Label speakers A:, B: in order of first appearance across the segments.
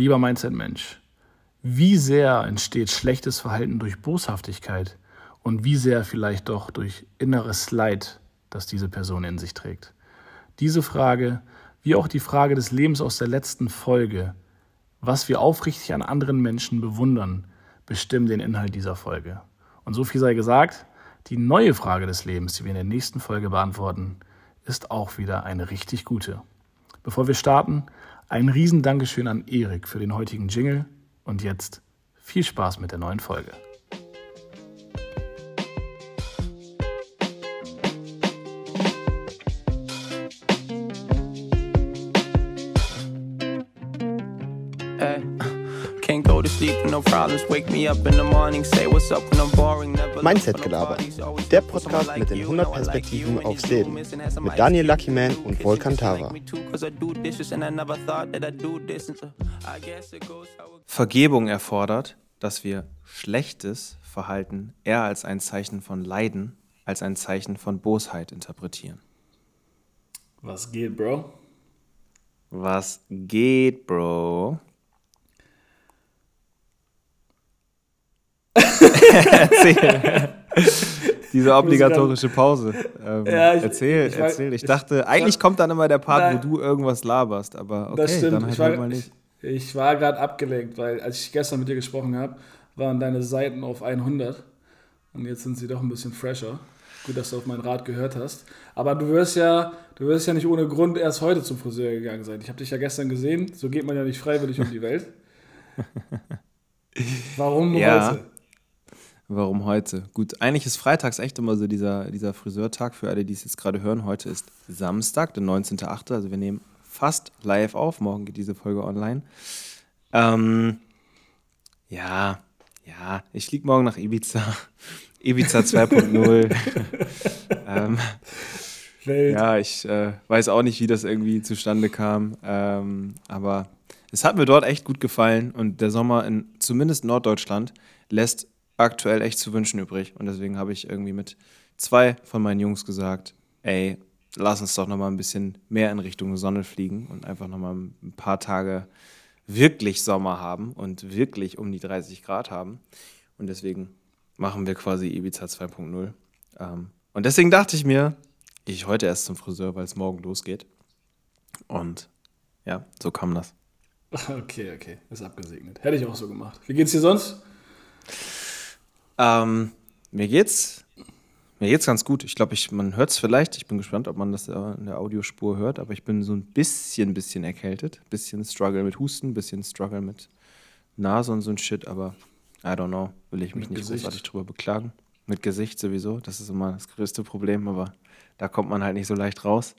A: Lieber Mindset-Mensch, wie sehr entsteht schlechtes Verhalten durch Boshaftigkeit und wie sehr vielleicht doch durch inneres Leid, das diese Person in sich trägt? Diese Frage, wie auch die Frage des Lebens aus der letzten Folge, was wir aufrichtig an anderen Menschen bewundern, bestimmen den Inhalt dieser Folge. Und so viel sei gesagt, die neue Frage des Lebens, die wir in der nächsten Folge beantworten, ist auch wieder eine richtig gute. Bevor wir starten, ein riesen Dankeschön an Erik für den heutigen Jingle und jetzt viel Spaß mit der neuen Folge.
B: Mindset-Gelaber, der Podcast mit den 100 Perspektiven aufs Leben. Mit Daniel Luckyman und Volkan Tara.
C: Vergebung erfordert, dass wir schlechtes Verhalten eher als ein Zeichen von Leiden als ein Zeichen von Bosheit interpretieren.
A: Was geht, Bro?
C: Was geht, Bro? Erzähl. Diese obligatorische Pause. Ähm, ja, ich, erzähl, ich, erzähl. Ich, dachte, eigentlich kommt dann immer der Part, nein, wo du irgendwas laberst, aber okay,
A: das stimmt.
C: dann
A: halt war, mal nicht. Ich, war gerade abgelenkt, weil als ich gestern mit dir gesprochen habe, waren deine Seiten auf 100 und jetzt sind sie doch ein bisschen fresher. Gut, dass du auf meinen Rat gehört hast. Aber du wirst ja, du wirst ja nicht ohne Grund erst heute zum Friseur gegangen sein. Ich habe dich ja gestern gesehen. So geht man ja nicht freiwillig um die Welt. Warum ja. heute?
C: Warum heute? Gut, eigentlich ist freitags echt immer so dieser, dieser Friseurtag für alle, die es jetzt gerade hören. Heute ist Samstag, der 19.8., also wir nehmen fast live auf. Morgen geht diese Folge online. Ähm, ja, ja, ich fliege morgen nach Ibiza. Ibiza 2.0. ähm, ja, ich äh, weiß auch nicht, wie das irgendwie zustande kam. Ähm, aber es hat mir dort echt gut gefallen und der Sommer in zumindest Norddeutschland lässt aktuell echt zu wünschen übrig. Und deswegen habe ich irgendwie mit zwei von meinen Jungs gesagt, ey, lass uns doch nochmal ein bisschen mehr in Richtung Sonne fliegen und einfach nochmal ein paar Tage wirklich Sommer haben und wirklich um die 30 Grad haben. Und deswegen machen wir quasi Ibiza 2.0. Ähm, und deswegen dachte ich mir, ich heute erst zum Friseur, weil es morgen losgeht. Und ja, so kam das.
A: Okay, okay, ist abgesegnet. Hätte ich auch so gemacht. Wie geht's dir sonst?
C: Ähm, mir geht's. Mir geht's ganz gut. Ich glaube, ich, man hört es vielleicht. Ich bin gespannt, ob man das in der Audiospur hört. Aber ich bin so ein bisschen, bisschen erkältet. Bisschen Struggle mit Husten, bisschen Struggle mit Nase und so ein Shit. Aber I don't know. Will ich mich mit nicht Gesicht. großartig drüber beklagen. Mit Gesicht sowieso. Das ist immer das größte Problem. Aber da kommt man halt nicht so leicht raus.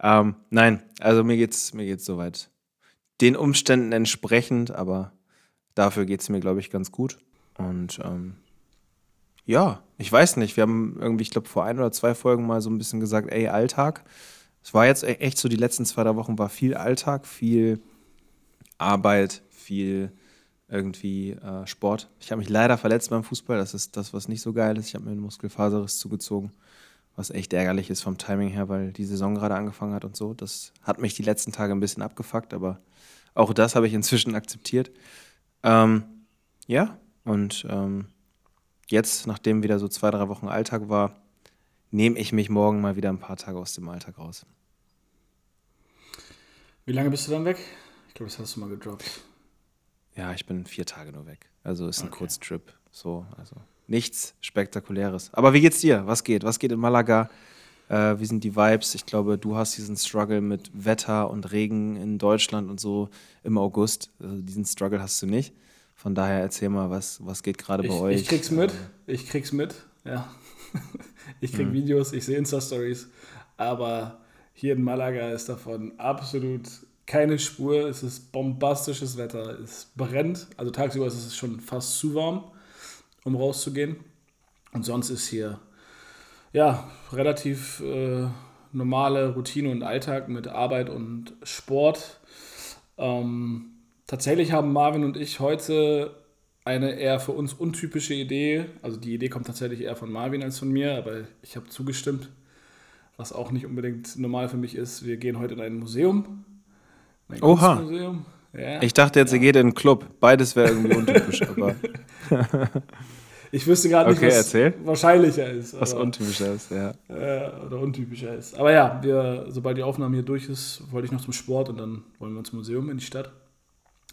C: Ähm, nein, also mir geht's, mir geht's soweit. Den Umständen entsprechend, aber dafür geht's mir, glaube ich, ganz gut. Und ähm, ja, ich weiß nicht. Wir haben irgendwie, ich glaube, vor ein oder zwei Folgen mal so ein bisschen gesagt, ey, Alltag. Es war jetzt e-, echt so, die letzten zwei, drei Wochen war viel Alltag, viel Arbeit, viel irgendwie äh, Sport. Ich habe mich leider verletzt beim Fußball. Das ist das, was nicht so geil ist. Ich habe mir einen Muskelfaserriss zugezogen, was echt ärgerlich ist vom Timing her, weil die Saison gerade angefangen hat und so. Das hat mich die letzten Tage ein bisschen abgefuckt, aber auch das habe ich inzwischen akzeptiert. Ähm, ja, und ähm, jetzt, nachdem wieder so zwei, drei Wochen Alltag war, nehme ich mich morgen mal wieder ein paar Tage aus dem Alltag raus.
A: Wie lange bist du dann weg? Ich glaube, das hast du mal gedroppt.
C: Ja, ich bin vier Tage nur weg. Also ist ein okay. Kurztrip. So, also nichts Spektakuläres. Aber wie geht's dir? Was geht? Was geht in Malaga? Äh, wie sind die Vibes? Ich glaube, du hast diesen Struggle mit Wetter und Regen in Deutschland und so im August. Also diesen Struggle hast du nicht. Von daher erzähl mal, was, was geht gerade bei euch?
A: Ich krieg's mit. Ich krieg's mit, ja. ich krieg mhm. Videos, ich sehe Insta-Stories. Aber hier in Malaga ist davon absolut keine Spur. Es ist bombastisches Wetter. Es brennt. Also tagsüber ist es schon fast zu warm, um rauszugehen. Und sonst ist hier ja relativ äh, normale Routine und Alltag mit Arbeit und Sport. Ähm, Tatsächlich haben Marvin und ich heute eine eher für uns untypische Idee. Also die Idee kommt tatsächlich eher von Marvin als von mir, aber ich habe zugestimmt, was auch nicht unbedingt normal für mich ist. Wir gehen heute in ein Museum.
C: Ein Oha. Museum. Ja. Ich dachte jetzt, ja. ihr geht in einen Club. Beides wäre irgendwie untypisch, aber.
A: ich wüsste gerade
C: nicht, okay,
A: was
C: erzähl.
A: wahrscheinlicher ist.
C: Was untypischer ist, ja.
A: Äh, oder untypischer ist. Aber ja, wir, sobald die Aufnahme hier durch ist, wollte ich noch zum Sport und dann wollen wir ins Museum in die Stadt.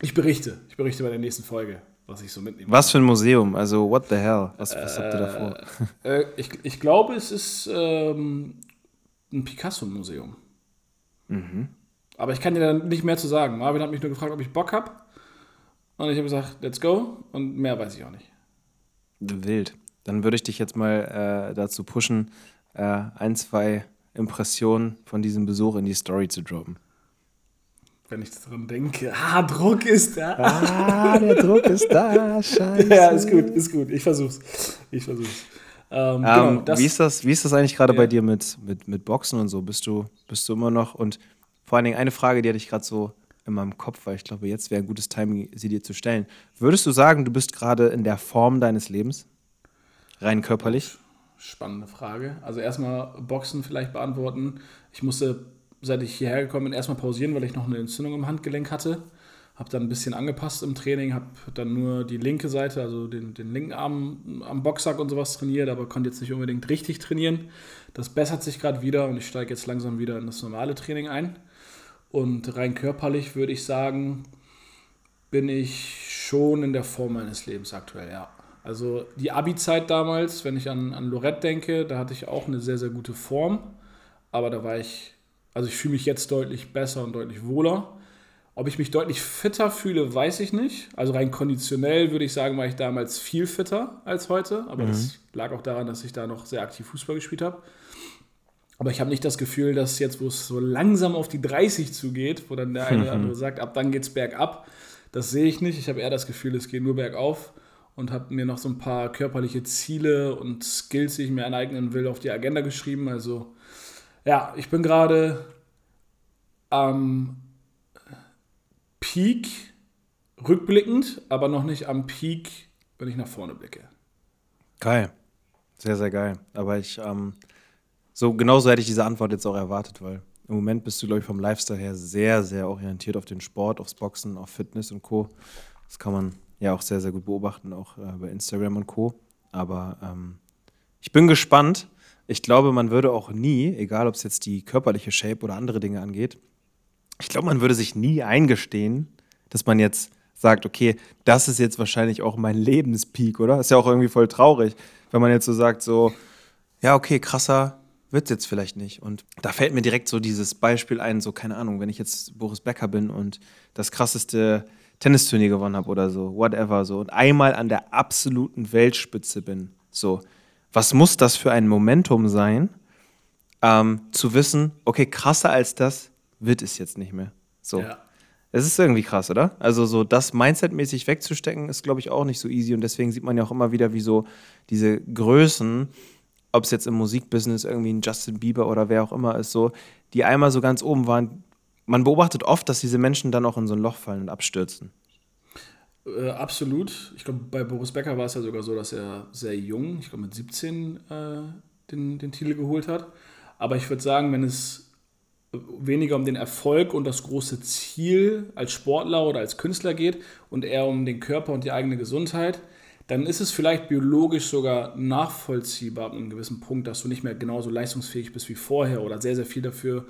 A: Ich berichte. Ich berichte bei der nächsten Folge, was ich so mitnehme.
C: Was für ein Museum? Also, what the hell? Was, was habt ihr da vor?
A: Äh, ich, ich glaube, es ist ähm, ein Picasso-Museum. Mhm. Aber ich kann dir da nicht mehr zu sagen. Marvin hat mich nur gefragt, ob ich Bock habe. Und ich habe gesagt, let's go. Und mehr weiß ich auch nicht.
C: Wild. Dann würde ich dich jetzt mal äh, dazu pushen, äh, ein, zwei Impressionen von diesem Besuch in die Story zu droppen.
A: Wenn ich dran denke, ah, Druck ist da.
C: Ah, der Druck ist da, scheiße.
A: Ja, ist gut, ist gut. Ich versuch's. Ich versuch's.
C: Ähm, ähm, genau, wie, ist das, wie ist das eigentlich gerade ja. bei dir mit, mit, mit Boxen und so? Bist du, bist du immer noch und vor allen Dingen eine Frage, die hatte ich gerade so in meinem Kopf, weil ich glaube, jetzt wäre ein gutes Timing, sie dir zu stellen. Würdest du sagen, du bist gerade in der Form deines Lebens? Rein körperlich?
A: Spannende Frage. Also erstmal Boxen vielleicht beantworten. Ich musste, seit ich hierher gekommen bin, erstmal pausieren, weil ich noch eine Entzündung im Handgelenk hatte. Habe dann ein bisschen angepasst im Training, habe dann nur die linke Seite, also den, den linken Arm am Boxsack und sowas trainiert, aber konnte jetzt nicht unbedingt richtig trainieren. Das bessert sich gerade wieder und ich steige jetzt langsam wieder in das normale Training ein. Und rein körperlich würde ich sagen, bin ich schon in der Form meines Lebens aktuell, ja. Also die Abi-Zeit damals, wenn ich an, an Lorette denke, da hatte ich auch eine sehr, sehr gute Form. Aber da war ich, also ich fühle mich jetzt deutlich besser und deutlich wohler. Ob ich mich deutlich fitter fühle, weiß ich nicht. Also rein konditionell würde ich sagen, war ich damals viel fitter als heute. Aber mhm. das lag auch daran, dass ich da noch sehr aktiv Fußball gespielt habe. Aber ich habe nicht das Gefühl, dass jetzt, wo es so langsam auf die 30 zugeht, wo dann der eine oder andere sagt, ab dann geht es bergab. Das sehe ich nicht. Ich habe eher das Gefühl, es geht nur bergauf und habe mir noch so ein paar körperliche Ziele und Skills, die ich mir aneignen will, auf die Agenda geschrieben. Also ja, ich bin gerade am Peak rückblickend, aber noch nicht am Peak, wenn ich nach vorne blicke.
C: Geil. Sehr, sehr geil. Aber ich ähm, so, genauso hätte ich diese Antwort jetzt auch erwartet, weil im Moment bist du, glaube ich, vom Lifestyle her sehr, sehr orientiert auf den Sport, aufs Boxen, auf Fitness und Co. Das kann man ja auch sehr, sehr gut beobachten, auch äh, bei Instagram und Co. Aber ähm, ich bin gespannt. Ich glaube, man würde auch nie, egal ob es jetzt die körperliche Shape oder andere Dinge angeht, ich glaube, man würde sich nie eingestehen, dass man jetzt sagt, okay, das ist jetzt wahrscheinlich auch mein Lebenspeak, oder? Ist ja auch irgendwie voll traurig, wenn man jetzt so sagt, so, ja, okay, krasser wird es jetzt vielleicht nicht. Und da fällt mir direkt so dieses Beispiel ein, so keine Ahnung, wenn ich jetzt Boris Becker bin und das krasseste Tennisturnier gewonnen habe oder so, whatever, so und einmal an der absoluten Weltspitze bin, so, was muss das für ein Momentum sein, ähm, zu wissen, okay, krasser als das wird es jetzt nicht mehr. So. Ja. Es ist irgendwie krass, oder? Also so das Mindset-mäßig wegzustecken, ist, glaube ich, auch nicht so easy. Und deswegen sieht man ja auch immer wieder, wie so diese Größen ob es jetzt im Musikbusiness irgendwie ein Justin Bieber oder wer auch immer ist, so, die einmal so ganz oben waren. Man beobachtet oft, dass diese Menschen dann auch in so ein Loch fallen und abstürzen.
A: Äh, absolut. Ich glaube, bei Boris Becker war es ja sogar so, dass er sehr jung, ich glaube mit 17, äh, den, den Titel geholt hat. Aber ich würde sagen, wenn es weniger um den Erfolg und das große Ziel als Sportler oder als Künstler geht und eher um den Körper und die eigene Gesundheit, dann ist es vielleicht biologisch sogar nachvollziehbar ab einem gewissen Punkt, dass du nicht mehr genauso leistungsfähig bist wie vorher oder sehr, sehr viel dafür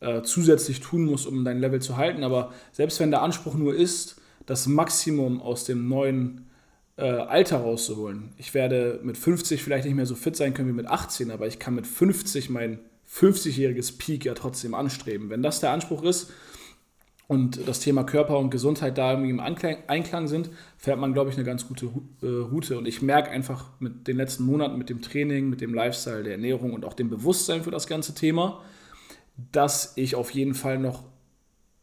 A: äh, zusätzlich tun musst, um dein Level zu halten. Aber selbst wenn der Anspruch nur ist, das Maximum aus dem neuen äh, Alter rauszuholen. Ich werde mit 50 vielleicht nicht mehr so fit sein können wie mit 18, aber ich kann mit 50 mein 50-jähriges Peak ja trotzdem anstreben. Wenn das der Anspruch ist, und das Thema Körper und Gesundheit da irgendwie im Einklang sind, fährt man, glaube ich, eine ganz gute äh, Route. Und ich merke einfach mit den letzten Monaten, mit dem Training, mit dem Lifestyle, der Ernährung und auch dem Bewusstsein für das ganze Thema, dass ich auf jeden Fall noch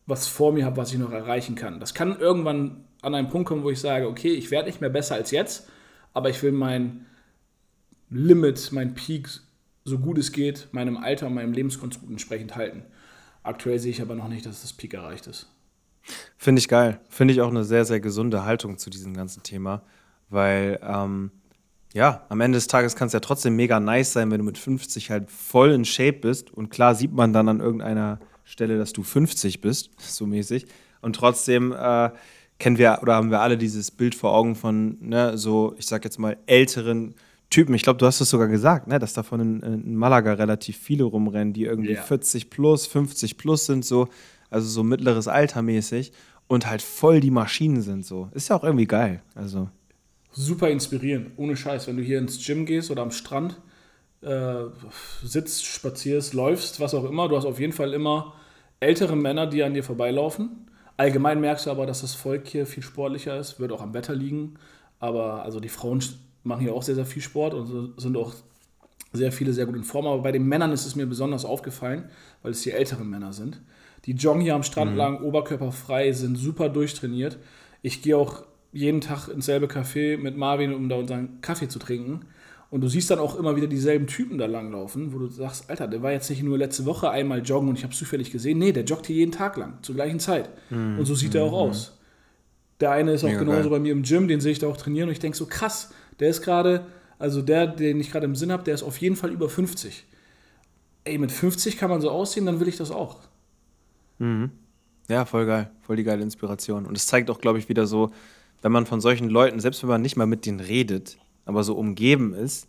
A: was vor mir habe, was ich noch erreichen kann. Das kann irgendwann an einen Punkt kommen, wo ich sage, okay, ich werde nicht mehr besser als jetzt, aber ich will mein Limit, mein Peak, so gut es geht, meinem Alter und meinem Lebenskonstrukt entsprechend halten. Aktuell sehe ich aber noch nicht, dass das Peak erreicht ist.
C: Finde ich geil. Finde ich auch eine sehr, sehr gesunde Haltung zu diesem ganzen Thema, weil ähm, ja, am Ende des Tages kann es ja trotzdem mega nice sein, wenn du mit 50 halt voll in Shape bist und klar sieht man dann an irgendeiner Stelle, dass du 50 bist, so mäßig. Und trotzdem äh, kennen wir oder haben wir alle dieses Bild vor Augen von, ne, so, ich sag jetzt mal, älteren Typen. Ich glaube, du hast es sogar gesagt, ne, dass davon in, in, Malaga relativ viele rumrennen, die irgendwie yeah. 40 plus, 50 plus sind, so, also so mittleres Alter mäßig und halt voll die Maschinen sind, so. Ist ja auch irgendwie geil. Also.
A: Super inspirierend, ohne Scheiß. Wenn du hier ins Gym gehst oder am Strand äh, sitzt, spazierst, läufst, was auch immer, du hast auf jeden Fall immer ältere Männer, die an dir vorbeilaufen. Allgemein merkst du aber, dass das Volk hier viel sportlicher ist, wird auch am Wetter liegen. Aber also die Frauen machen hier auch sehr, sehr viel Sport und sind auch sehr viele sehr gut in Form. Aber bei den Männern ist es mir besonders aufgefallen, weil es hier ältere Männer sind. Die joggen hier am Strand mhm. lang, oberkörperfrei, sind super durchtrainiert. Ich gehe auch jeden Tag ins selbe Café mit Marvin, um da unseren Kaffee zu trinken. Und du siehst dann auch immer wieder dieselben Typen da langlaufen, wo du sagst, Alter, der war jetzt nicht nur letzte Woche einmal joggen und ich habe zufällig gesehen. Nee, der joggt hier jeden Tag lang, zur gleichen Zeit. Mhm. Und so sieht mhm. er auch aus. Der eine ist auch Mega genauso geil. bei mir im Gym, den sehe ich da auch trainieren und ich denke so, krass, der ist gerade, also der, den ich gerade im Sinn habe, der ist auf jeden Fall über 50. Ey, mit 50 kann man so aussehen, dann will ich das auch.
C: Mhm. Ja, voll geil. Voll die geile Inspiration. Und es zeigt auch, glaube ich, wieder so, wenn man von solchen Leuten, selbst wenn man nicht mal mit denen redet, aber so umgeben ist,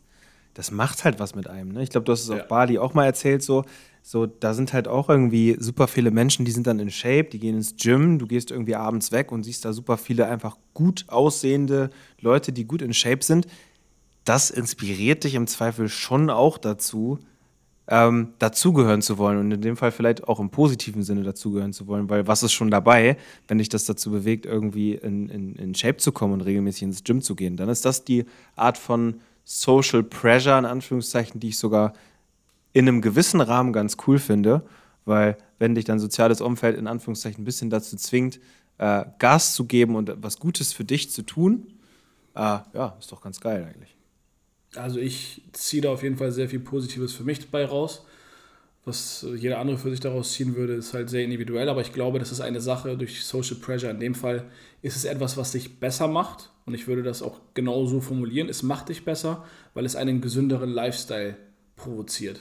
C: das macht halt was mit einem. Ne? Ich glaube, du hast es ja. auf Bali auch mal erzählt, so, so, da sind halt auch irgendwie super viele Menschen, die sind dann in Shape, die gehen ins Gym, du gehst irgendwie abends weg und siehst da super viele einfach gut aussehende Leute, die gut in Shape sind. Das inspiriert dich im Zweifel schon auch dazu, ähm, dazugehören zu wollen und in dem Fall vielleicht auch im positiven Sinne dazugehören zu wollen, weil was ist schon dabei, wenn dich das dazu bewegt, irgendwie in, in, in Shape zu kommen und regelmäßig ins Gym zu gehen? Dann ist das die Art von Social Pressure, in Anführungszeichen, die ich sogar in einem gewissen Rahmen ganz cool finde, weil wenn dich dein soziales Umfeld in Anführungszeichen ein bisschen dazu zwingt, äh, Gas zu geben und was Gutes für dich zu tun, äh, ja, ist doch ganz geil eigentlich.
A: Also ich ziehe da auf jeden Fall sehr viel Positives für mich dabei raus. Was jeder andere für sich daraus ziehen würde, ist halt sehr individuell, aber ich glaube, das ist eine Sache durch Social Pressure. In dem Fall ist es etwas, was dich besser macht und ich würde das auch genau so formulieren. Es macht dich besser, weil es einen gesünderen Lifestyle provoziert.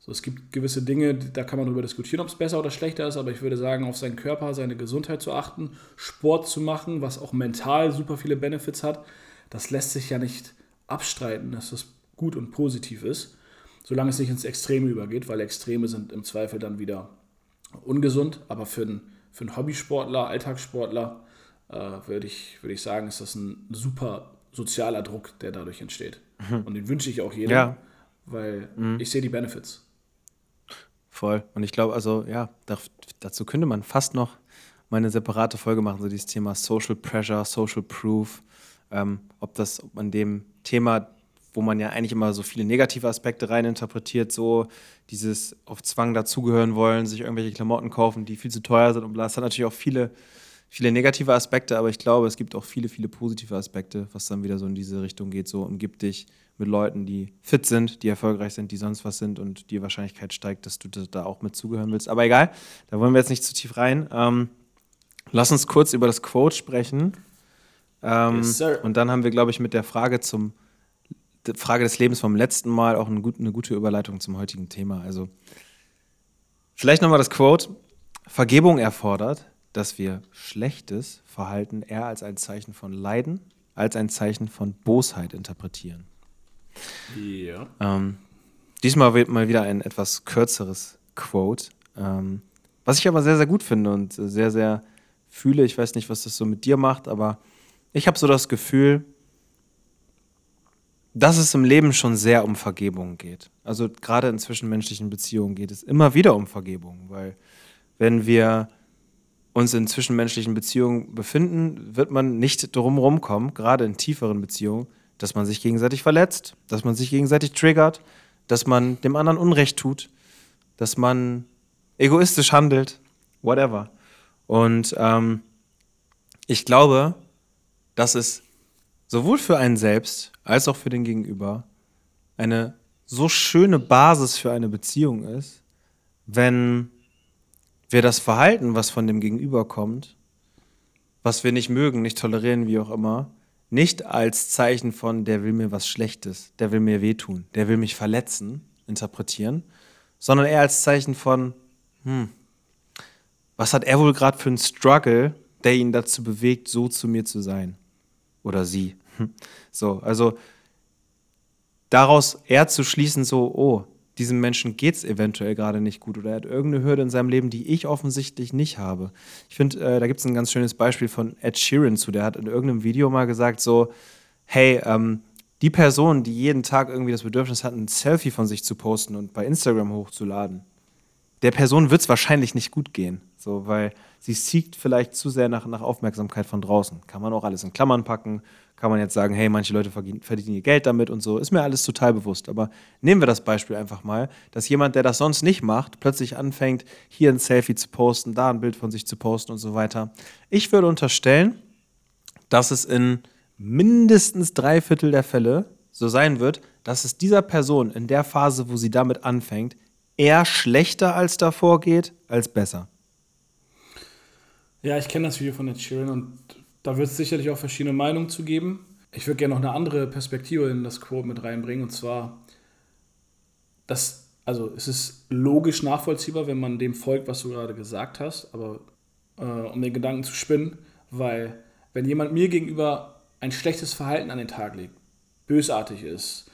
A: So, es gibt gewisse Dinge, da kann man darüber diskutieren, ob es besser oder schlechter ist, aber ich würde sagen, auf seinen Körper, seine Gesundheit zu achten, Sport zu machen, was auch mental super viele Benefits hat, das lässt sich ja nicht abstreiten, dass das gut und positiv ist, solange es nicht ins Extreme übergeht, weil Extreme sind im Zweifel dann wieder ungesund. Aber für einen, für einen Hobbysportler, Alltagssportler, äh, würde ich, würd ich sagen, ist das ein super sozialer Druck, der dadurch entsteht. Mhm. Und den wünsche ich auch jedem, ja. weil mhm. ich sehe die Benefits.
C: Voll. Und ich glaube, also ja, dazu könnte man fast noch mal eine separate Folge machen, so dieses Thema Social Pressure, Social Proof. Ähm, ob das, ob man dem Thema, wo man ja eigentlich immer so viele negative Aspekte reininterpretiert, so dieses auf Zwang dazugehören wollen, sich irgendwelche Klamotten kaufen, die viel zu teuer sind und bla. Das hat natürlich auch viele, viele negative Aspekte, aber ich glaube, es gibt auch viele, viele positive Aspekte, was dann wieder so in diese Richtung geht. So umgib dich mit Leuten, die fit sind, die erfolgreich sind, die sonst was sind und die Wahrscheinlichkeit steigt, dass du da auch mit zugehören willst. Aber egal, da wollen wir jetzt nicht zu tief rein. Ähm, lass uns kurz über das Quote sprechen. Ähm, yes, und dann haben wir, glaube ich, mit der Frage zum der Frage des Lebens vom letzten Mal auch eine, eine gute Überleitung zum heutigen Thema. Also vielleicht nochmal das Quote. Vergebung erfordert, dass wir schlechtes Verhalten eher als ein Zeichen von Leiden als ein Zeichen von Bosheit interpretieren. Ja. Ähm, diesmal wird mal wieder ein etwas kürzeres Quote, ähm, was ich aber sehr, sehr gut finde und sehr, sehr fühle. Ich weiß nicht, was das so mit dir macht, aber ich habe so das Gefühl, dass es im Leben schon sehr um Vergebung geht. Also gerade in zwischenmenschlichen Beziehungen geht es immer wieder um Vergebung, weil wenn wir uns in zwischenmenschlichen Beziehungen befinden, wird man nicht drum kommen, gerade in tieferen Beziehungen, dass man sich gegenseitig verletzt, dass man sich gegenseitig triggert, dass man dem anderen Unrecht tut, dass man egoistisch handelt, whatever. Und ähm, ich glaube, dass es sowohl für einen selbst als auch für den Gegenüber eine so schöne Basis für eine Beziehung ist, wenn wir das Verhalten, was von dem Gegenüber kommt, was wir nicht mögen, nicht tolerieren, wie auch immer, nicht als Zeichen von, der will mir was Schlechtes, der will mir wehtun, der will mich verletzen, interpretieren, sondern eher als Zeichen von, hm, was hat er wohl gerade für einen Struggle, der ihn dazu bewegt, so zu mir zu sein? Oder sie. So, also daraus eher zu schließen, so, oh, diesem Menschen geht es eventuell gerade nicht gut oder er hat irgendeine Hürde in seinem Leben, die ich offensichtlich nicht habe. Ich finde, äh, da gibt es ein ganz schönes Beispiel von Ed Sheeran zu, der hat in irgendeinem Video mal gesagt, so, hey, ähm, die Person, die jeden Tag irgendwie das Bedürfnis hat, ein Selfie von sich zu posten und bei Instagram hochzuladen, der Person wird es wahrscheinlich nicht gut gehen. So, weil sie siegt vielleicht zu sehr nach, nach Aufmerksamkeit von draußen. Kann man auch alles in Klammern packen, kann man jetzt sagen, hey, manche Leute verdienen ihr Geld damit und so. Ist mir alles total bewusst. Aber nehmen wir das Beispiel einfach mal, dass jemand, der das sonst nicht macht, plötzlich anfängt, hier ein Selfie zu posten, da ein Bild von sich zu posten und so weiter. Ich würde unterstellen, dass es in mindestens drei Viertel der Fälle so sein wird, dass es dieser Person in der Phase, wo sie damit anfängt, eher schlechter als davor geht, als besser.
A: Ja, ich kenne das Video von Ed Sheeran und da wird es sicherlich auch verschiedene Meinungen zu geben. Ich würde gerne noch eine andere Perspektive in das Quote mit reinbringen und zwar, dass, also es ist logisch nachvollziehbar, wenn man dem folgt, was du gerade gesagt hast, aber äh, um den Gedanken zu spinnen, weil wenn jemand mir gegenüber ein schlechtes Verhalten an den Tag legt, bösartig ist,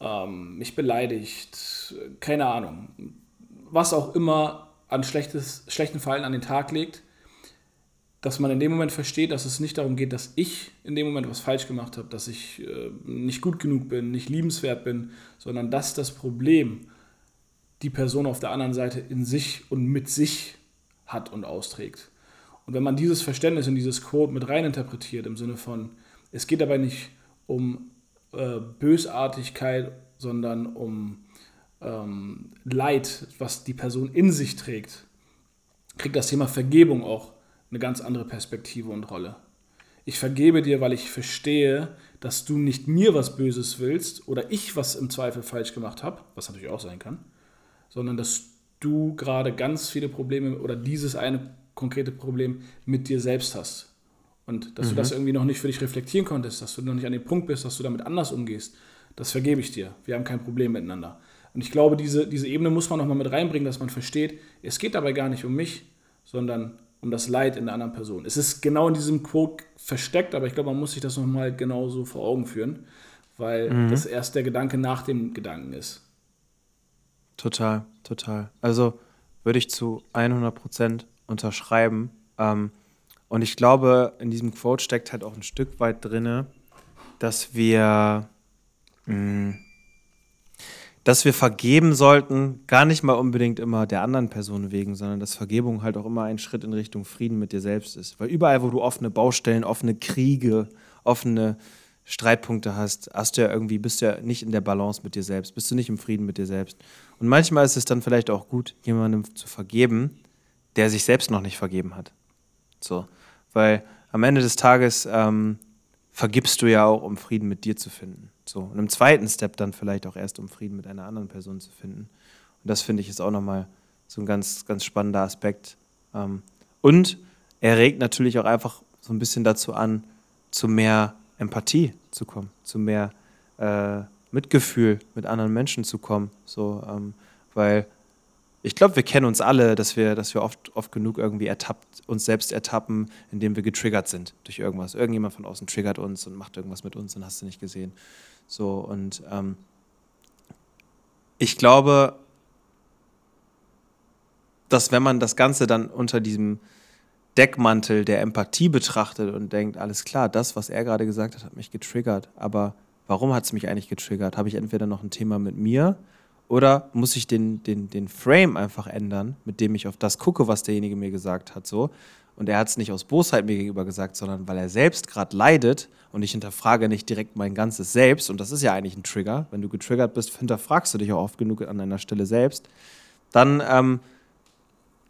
A: ähm, mich beleidigt, keine Ahnung, was auch immer an schlechtes, schlechten Verhalten an den Tag legt, dass man in dem Moment versteht, dass es nicht darum geht, dass ich in dem Moment was falsch gemacht habe, dass ich äh, nicht gut genug bin, nicht liebenswert bin, sondern dass das Problem die Person auf der anderen Seite in sich und mit sich hat und austrägt. Und wenn man dieses Verständnis in dieses Code mit reininterpretiert, im Sinne von, es geht dabei nicht um äh, Bösartigkeit, sondern um ähm, Leid, was die Person in sich trägt, kriegt das Thema Vergebung auch eine ganz andere Perspektive und Rolle. Ich vergebe dir, weil ich verstehe, dass du nicht mir was Böses willst oder ich was im Zweifel falsch gemacht habe, was natürlich auch sein kann, sondern dass du gerade ganz viele Probleme oder dieses eine konkrete Problem mit dir selbst hast. Und dass mhm. du das irgendwie noch nicht für dich reflektieren konntest, dass du noch nicht an dem Punkt bist, dass du damit anders umgehst, das vergebe ich dir. Wir haben kein Problem miteinander. Und ich glaube, diese, diese Ebene muss man nochmal mit reinbringen, dass man versteht, es geht dabei gar nicht um mich, sondern um das Leid in der anderen Person. Es ist genau in diesem Quote versteckt, aber ich glaube, man muss sich das nochmal genauso vor Augen führen, weil mhm. das erst der Gedanke nach dem Gedanken ist.
C: Total, total. Also würde ich zu 100% unterschreiben. Ähm, und ich glaube, in diesem Quote steckt halt auch ein Stück weit drin, dass wir mh, mm, dass wir vergeben sollten, gar nicht mal unbedingt immer der anderen Person wegen, sondern dass Vergebung halt auch immer ein Schritt in Richtung Frieden mit dir selbst ist. Weil überall, wo du offene Baustellen, offene Kriege, offene Streitpunkte hast, hast du ja irgendwie, bist du ja nicht in der Balance mit dir selbst, bist du nicht im Frieden mit dir selbst. Und manchmal ist es dann vielleicht auch gut, jemandem zu vergeben, der sich selbst noch nicht vergeben hat. So. Weil am Ende des Tages ähm, vergibst du ja auch, um Frieden mit dir zu finden. So. Und im zweiten Step dann vielleicht auch erst, um Frieden mit einer anderen Person zu finden. Und das finde ich ist auch nochmal so ein ganz, ganz spannender Aspekt. Ähm, und er regt natürlich auch einfach so ein bisschen dazu an, zu mehr Empathie zu kommen, zu mehr äh, Mitgefühl mit anderen Menschen zu kommen. So, ähm, weil ich glaube, wir kennen uns alle, dass wir, dass wir oft, oft genug irgendwie ertappt, uns selbst ertappen, indem wir getriggert sind durch irgendwas. Irgendjemand von außen triggert uns und macht irgendwas mit uns und hast du nicht gesehen. So, und ähm, ich glaube, dass wenn man das Ganze dann unter diesem Deckmantel der Empathie betrachtet und denkt, alles klar, das, was er gerade gesagt hat, hat mich getriggert. Aber warum hat es mich eigentlich getriggert? Habe ich entweder noch ein Thema mit mir oder muss ich den, den, den Frame einfach ändern, mit dem ich auf das gucke, was derjenige mir gesagt hat, so? Und er hat es nicht aus Bosheit mir gegenüber gesagt, sondern weil er selbst gerade leidet und ich hinterfrage nicht direkt mein ganzes Selbst. Und das ist ja eigentlich ein Trigger. Wenn du getriggert bist, hinterfragst du dich auch oft genug an einer Stelle selbst. Dann ähm,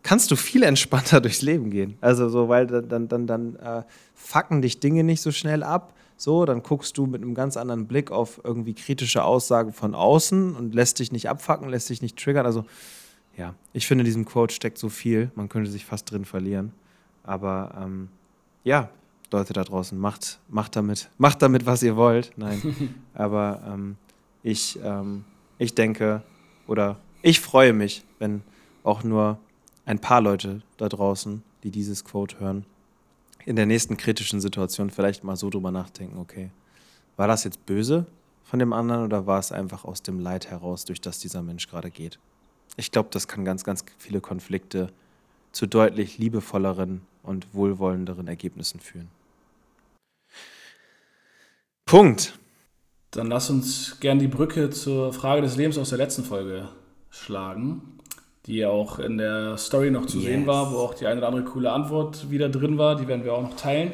C: kannst du viel entspannter durchs Leben gehen. Also so, weil dann, dann, dann äh, fucken dich Dinge nicht so schnell ab. So, dann guckst du mit einem ganz anderen Blick auf irgendwie kritische Aussagen von außen und lässt dich nicht abfacken, lässt dich nicht triggern. Also ja, ich finde, in diesem Quote steckt so viel, man könnte sich fast drin verlieren. Aber ähm, ja, Leute da draußen, macht, macht, damit, macht damit, was ihr wollt. Nein. Aber ähm, ich, ähm, ich denke oder ich freue mich, wenn auch nur ein paar Leute da draußen, die dieses Quote hören, in der nächsten kritischen Situation vielleicht mal so drüber nachdenken, okay, war das jetzt böse von dem anderen oder war es einfach aus dem Leid heraus, durch das dieser Mensch gerade geht? Ich glaube, das kann ganz, ganz viele Konflikte zu deutlich liebevolleren und wohlwollenderen Ergebnissen führen. Punkt.
A: Dann lass uns gern die Brücke zur Frage des Lebens aus der letzten Folge schlagen, die ja auch in der Story noch zu yes. sehen war, wo auch die eine oder andere coole Antwort wieder drin war. Die werden wir auch noch teilen.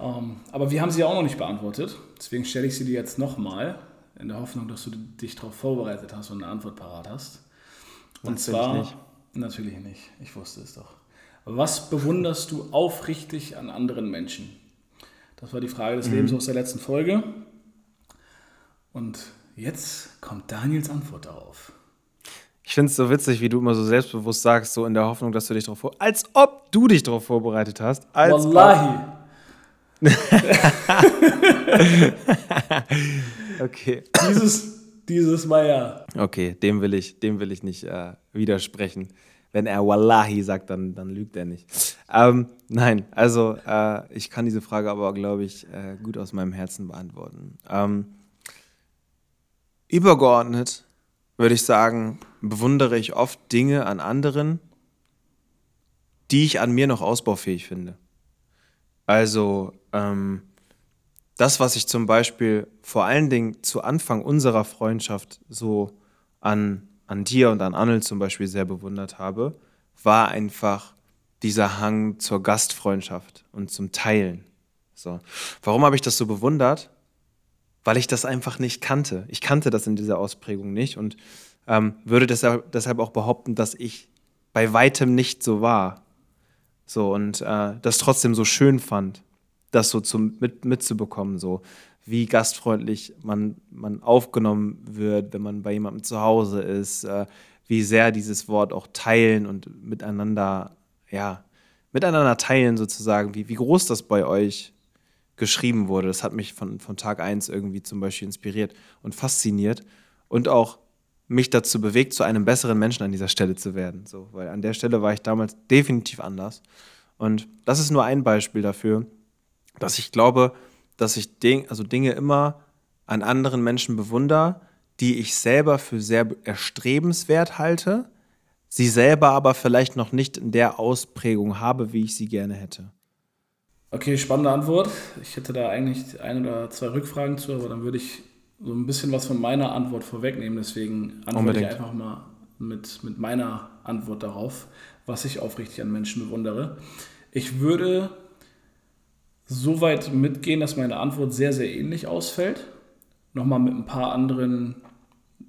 A: Ähm, aber wir haben sie ja auch noch nicht beantwortet. Deswegen stelle ich sie dir jetzt nochmal, in der Hoffnung, dass du dich darauf vorbereitet hast und eine Antwort parat hast. Und natürlich zwar. Nicht. Natürlich nicht. Ich wusste es doch. Was bewunderst du aufrichtig an anderen Menschen? Das war die Frage des mhm. Lebens aus der letzten Folge. Und jetzt kommt Daniels Antwort darauf.
C: Ich finde es so witzig, wie du immer so selbstbewusst sagst, so in der Hoffnung, dass du dich darauf vor... Als ob du dich darauf vorbereitet hast. Als Wallahi. okay.
A: Dieses, dieses Mal ja.
C: Okay, dem will ich, dem will ich nicht äh, widersprechen. Wenn er Wallahi sagt, dann, dann lügt er nicht. Ähm, nein, also äh, ich kann diese Frage aber, glaube ich, äh, gut aus meinem Herzen beantworten. Ähm, übergeordnet würde ich sagen, bewundere ich oft Dinge an anderen, die ich an mir noch ausbaufähig finde. Also ähm, das, was ich zum Beispiel vor allen Dingen zu Anfang unserer Freundschaft so an, an dir und an Annel zum Beispiel sehr bewundert habe, war einfach dieser Hang zur Gastfreundschaft und zum Teilen. So. Warum habe ich das so bewundert? Weil ich das einfach nicht kannte. Ich kannte das in dieser Ausprägung nicht und ähm, würde deshalb, deshalb auch behaupten, dass ich bei weitem nicht so war. So und äh, das trotzdem so schön fand das so zum, mit, mitzubekommen, so wie gastfreundlich man, man aufgenommen wird, wenn man bei jemandem zu Hause ist, äh, wie sehr dieses Wort auch teilen und miteinander, ja, miteinander teilen sozusagen, wie, wie groß das bei euch geschrieben wurde. Das hat mich von, von Tag 1 irgendwie zum Beispiel inspiriert und fasziniert und auch mich dazu bewegt, zu einem besseren Menschen an dieser Stelle zu werden. So, weil an der Stelle war ich damals definitiv anders. Und das ist nur ein Beispiel dafür, dass ich glaube, dass ich Ding, also Dinge immer an anderen Menschen bewundere, die ich selber für sehr erstrebenswert halte, sie selber aber vielleicht noch nicht in der Ausprägung habe, wie ich sie gerne hätte.
A: Okay, spannende Antwort. Ich hätte da eigentlich ein oder zwei Rückfragen zu, aber dann würde ich so ein bisschen was von meiner Antwort vorwegnehmen. Deswegen antworte Unbedingt. ich einfach mal mit, mit meiner Antwort darauf, was ich aufrichtig an Menschen bewundere. Ich würde so weit mitgehen, dass meine Antwort sehr, sehr ähnlich ausfällt. Nochmal mit ein paar anderen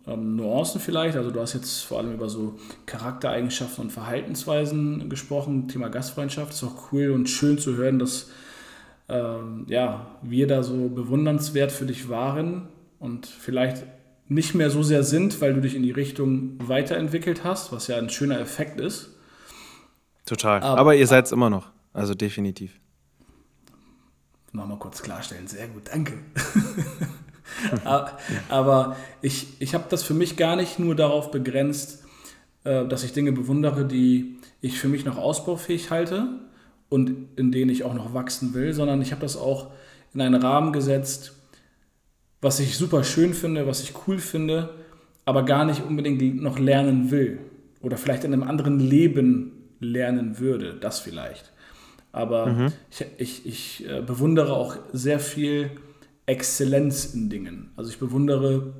A: ähm, Nuancen vielleicht. Also du hast jetzt vor allem über so Charaktereigenschaften und Verhaltensweisen gesprochen, Thema Gastfreundschaft. Ist auch cool und schön zu hören, dass ähm, ja, wir da so bewundernswert für dich waren und vielleicht nicht mehr so sehr sind, weil du dich in die Richtung weiterentwickelt hast, was ja ein schöner Effekt ist.
C: Total. Aber, Aber ihr seid es immer noch. Also definitiv
A: nochmal kurz klarstellen. Sehr gut, danke. Aber ich, ich habe das für mich gar nicht nur darauf begrenzt, äh, dass ich Dinge bewundere, die ich für mich noch ausbaufähig halte und in denen ich auch noch wachsen will, sondern ich habe das auch in einen Rahmen gesetzt, was ich super schön finde, was ich cool finde, aber gar nicht unbedingt noch lernen will oder vielleicht in einem anderen Leben lernen würde, das vielleicht. Aber mhm. ich, ich, ich äh, bewundere auch sehr viel Exzellenz in Dingen. Also ich bewundere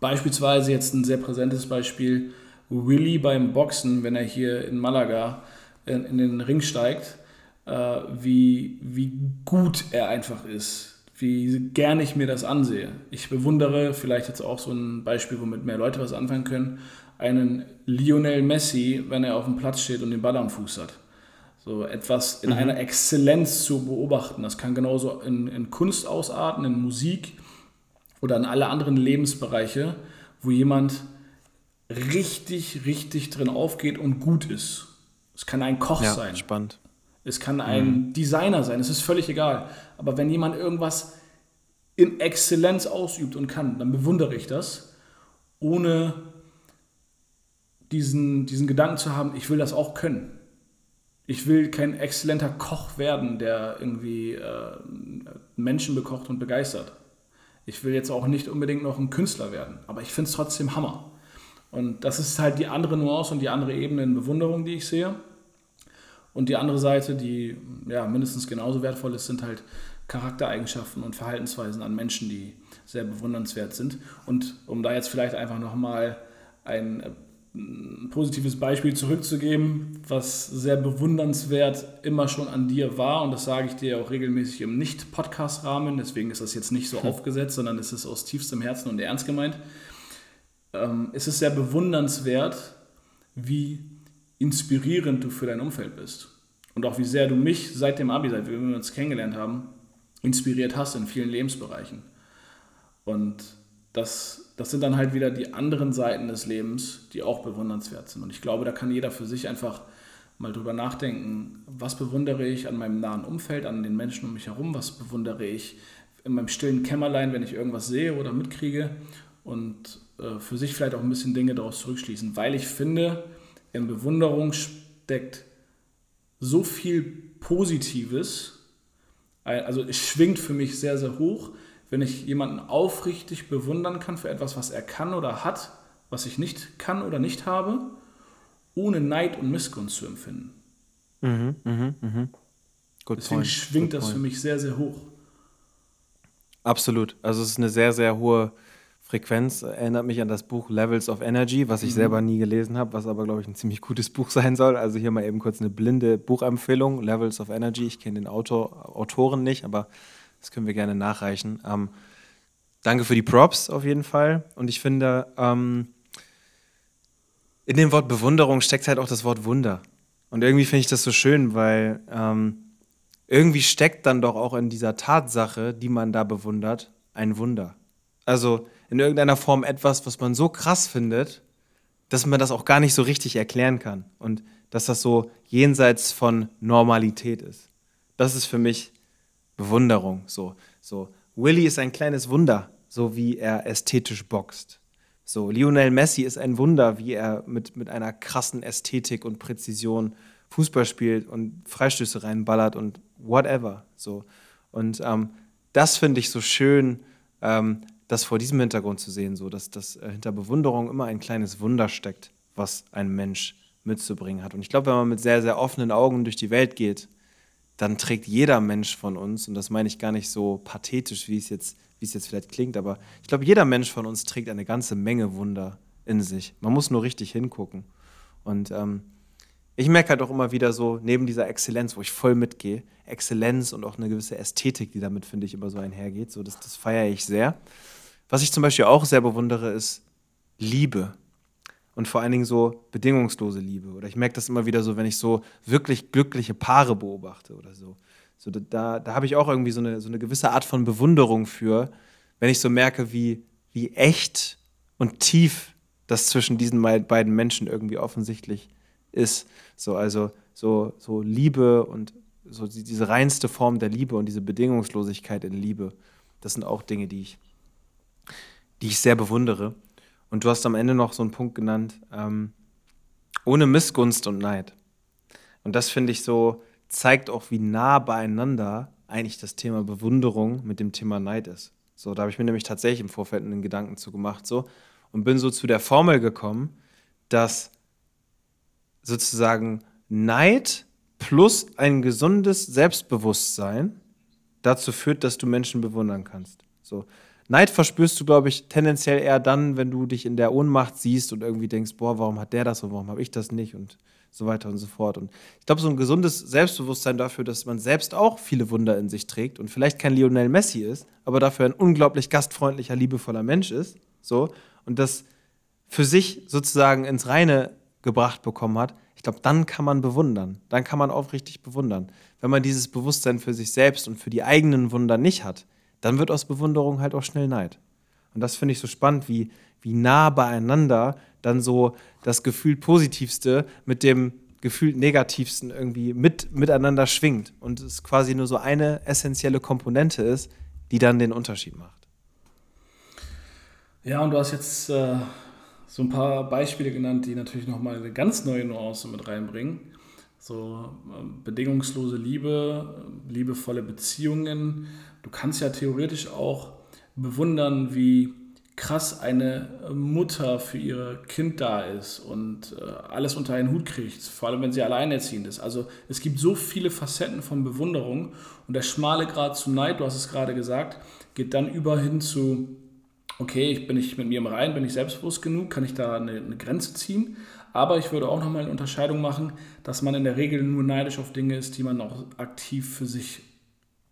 A: beispielsweise jetzt ein sehr präsentes Beispiel Willy beim Boxen, wenn er hier in Malaga in, in den Ring steigt, äh, wie, wie gut er einfach ist, wie gerne ich mir das ansehe. Ich bewundere vielleicht jetzt auch so ein Beispiel, womit mehr Leute was anfangen können, einen Lionel Messi, wenn er auf dem Platz steht und den Ball am Fuß hat. So etwas in mhm. einer Exzellenz zu beobachten. Das kann genauso in, in Kunst ausarten, in Musik oder in alle anderen Lebensbereiche, wo jemand richtig, richtig drin aufgeht und gut ist. Es kann ein Koch ja, sein.
C: Spannend.
A: Es kann ein mhm. Designer sein. Es ist völlig egal. Aber wenn jemand irgendwas in Exzellenz ausübt und kann, dann bewundere ich das, ohne diesen, diesen Gedanken zu haben, ich will das auch können. Ich will kein exzellenter Koch werden, der irgendwie äh, Menschen bekocht und begeistert. Ich will jetzt auch nicht unbedingt noch ein Künstler werden, aber ich finde es trotzdem Hammer. Und das ist halt die andere Nuance und die andere Ebene in Bewunderung, die ich sehe. Und die andere Seite, die ja mindestens genauso wertvoll ist, sind halt Charaktereigenschaften und Verhaltensweisen an Menschen, die sehr bewundernswert sind. Und um da jetzt vielleicht einfach nochmal ein ein positives Beispiel zurückzugeben, was sehr bewundernswert immer schon an dir war. Und das sage ich dir auch regelmäßig im Nicht-Podcast-Rahmen. Deswegen ist das jetzt nicht so hm. aufgesetzt, sondern es ist aus tiefstem Herzen und ernst gemeint. Ähm, es ist sehr bewundernswert, wie inspirierend du für dein Umfeld bist. Und auch wie sehr du mich seit dem Abi, seit wir uns kennengelernt haben, inspiriert hast in vielen Lebensbereichen. Und das, das sind dann halt wieder die anderen Seiten des Lebens, die auch bewundernswert sind. Und ich glaube, da kann jeder für sich einfach mal drüber nachdenken, was bewundere ich an meinem nahen Umfeld, an den Menschen um mich herum, was bewundere ich in meinem stillen Kämmerlein, wenn ich irgendwas sehe oder mitkriege und äh, für sich vielleicht auch ein bisschen Dinge daraus zurückschließen, weil ich finde, in Bewunderung steckt so viel Positives, also es schwingt für mich sehr, sehr hoch, wenn ich jemanden aufrichtig bewundern kann für etwas, was er kann oder hat, was ich nicht kann oder nicht habe, ohne Neid und Missgunst zu empfinden. Mhm, mh, mh. Deswegen point. schwingt Good das point. für mich sehr, sehr hoch.
C: Absolut. Also es ist eine sehr, sehr hohe Frequenz. Erinnert mich an das Buch Levels of Energy, was ich mhm. selber nie gelesen habe, was aber, glaube ich, ein ziemlich gutes Buch sein soll. Also hier mal eben kurz eine blinde Buchempfehlung, Levels of Energy. Ich kenne den Autor, Autoren nicht, aber das können wir gerne nachreichen. Ähm, danke für die Props auf jeden Fall. Und ich finde, ähm, in dem Wort Bewunderung steckt halt auch das Wort Wunder. Und irgendwie finde ich das so schön, weil ähm, irgendwie steckt dann doch auch in dieser Tatsache, die man da bewundert, ein Wunder. Also in irgendeiner Form etwas, was man so krass findet, dass man das auch gar nicht so richtig erklären kann. Und dass das so jenseits von Normalität ist. Das ist für mich Bewunderung. So, so. Willy ist ein kleines Wunder, so wie er ästhetisch boxt. So, Lionel Messi ist ein Wunder, wie er mit, mit einer krassen Ästhetik und Präzision Fußball spielt und Freistöße reinballert und whatever. So. Und ähm, das finde ich so schön, ähm, das vor diesem Hintergrund zu sehen, so dass, dass äh, hinter Bewunderung immer ein kleines Wunder steckt, was ein Mensch mitzubringen hat. Und ich glaube, wenn man mit sehr, sehr offenen Augen durch die Welt geht, dann trägt jeder Mensch von uns, und das meine ich gar nicht so pathetisch, wie es jetzt, wie es jetzt vielleicht klingt, aber ich glaube, jeder Mensch von uns trägt eine ganze Menge Wunder in sich. Man muss nur richtig hingucken. Und ähm, ich merke halt auch immer wieder so, neben dieser Exzellenz, wo ich voll mitgehe, Exzellenz und auch eine gewisse Ästhetik, die damit, finde ich, immer so einhergeht. So, das, das feiere ich sehr. Was ich zum Beispiel auch sehr bewundere, ist Liebe und vor allen Dingen so bedingungslose Liebe. Oder ich merke das immer wieder so, wenn ich so wirklich glückliche Paare beobachte oder so. so da da habe ich auch irgendwie so eine, so eine gewisse Art von Bewunderung für, wenn ich so merke, wie, wie echt und tief das zwischen diesen beiden Menschen irgendwie offensichtlich ist. So, also so, so Liebe und so diese reinste Form der Liebe und diese Bedingungslosigkeit in Liebe, das sind auch Dinge, die ich, die ich sehr bewundere. Und du hast am Ende noch so einen Punkt genannt, ähm, ohne Missgunst und Neid. Und das finde ich so, zeigt auch, wie nah beieinander eigentlich das Thema Bewunderung mit dem Thema Neid ist. So, da habe ich mir nämlich tatsächlich im Vorfeld einen Gedanken zu gemacht, so, und bin so zu der Formel gekommen, dass sozusagen Neid plus ein gesundes Selbstbewusstsein dazu führt, dass du Menschen bewundern kannst. So, Neid verspürst du, glaube ich, tendenziell eher dann, wenn du dich in der Ohnmacht siehst und irgendwie denkst, boah, warum hat der das und warum habe ich das nicht und so weiter und so fort. Und ich glaube, so ein gesundes Selbstbewusstsein dafür, dass man selbst auch viele Wunder in sich trägt und vielleicht kein Lionel Messi ist, aber dafür ein unglaublich gastfreundlicher, liebevoller Mensch ist, so und das für sich sozusagen ins Reine gebracht bekommen hat, ich glaube, dann kann man bewundern. Dann kann man aufrichtig bewundern. Wenn man dieses Bewusstsein für sich selbst und für die eigenen Wunder nicht hat, dann wird aus Bewunderung halt auch schnell Neid. Und das finde ich so spannend, wie, wie nah beieinander dann so das Gefühl Positivste mit dem Gefühl Negativsten irgendwie mit, miteinander schwingt und es quasi nur so eine essentielle Komponente ist, die dann den Unterschied macht.
A: Ja, und du hast jetzt äh, so ein paar Beispiele genannt, die natürlich nochmal eine ganz neue Nuance mit reinbringen. So äh, bedingungslose Liebe, liebevolle Beziehungen. Du kannst ja theoretisch auch bewundern, wie krass eine Mutter für ihr Kind da ist und äh, alles unter einen Hut kriegt, vor allem wenn sie alleinerziehend ist. Also es gibt so viele Facetten von Bewunderung und der schmale Grad zu Neid, du hast es gerade gesagt, geht dann über hin zu, okay, ich bin nicht mit mir im Rein, bin ich selbstbewusst genug, kann ich da eine, eine Grenze ziehen. Aber ich würde auch nochmal eine Unterscheidung machen, dass man in der Regel nur neidisch auf Dinge ist, die man auch aktiv für sich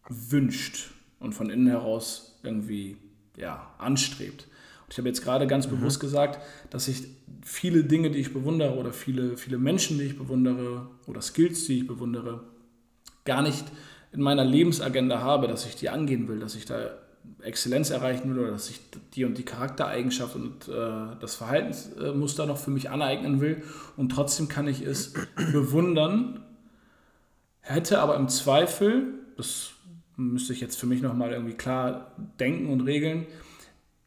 A: wünscht und von innen heraus irgendwie ja, anstrebt. Und ich habe jetzt gerade ganz mhm. bewusst gesagt, dass ich viele Dinge, die ich bewundere oder viele, viele Menschen, die ich bewundere oder Skills, die ich bewundere, gar nicht in meiner Lebensagenda habe, dass ich die angehen will, dass ich da Exzellenz erreichen will oder dass ich die und die Charaktereigenschaft und äh, das Verhaltensmuster noch für mich aneignen will. Und trotzdem kann ich es bewundern, hätte aber im Zweifel, das müsste ich jetzt für mich nochmal irgendwie klar denken und regeln,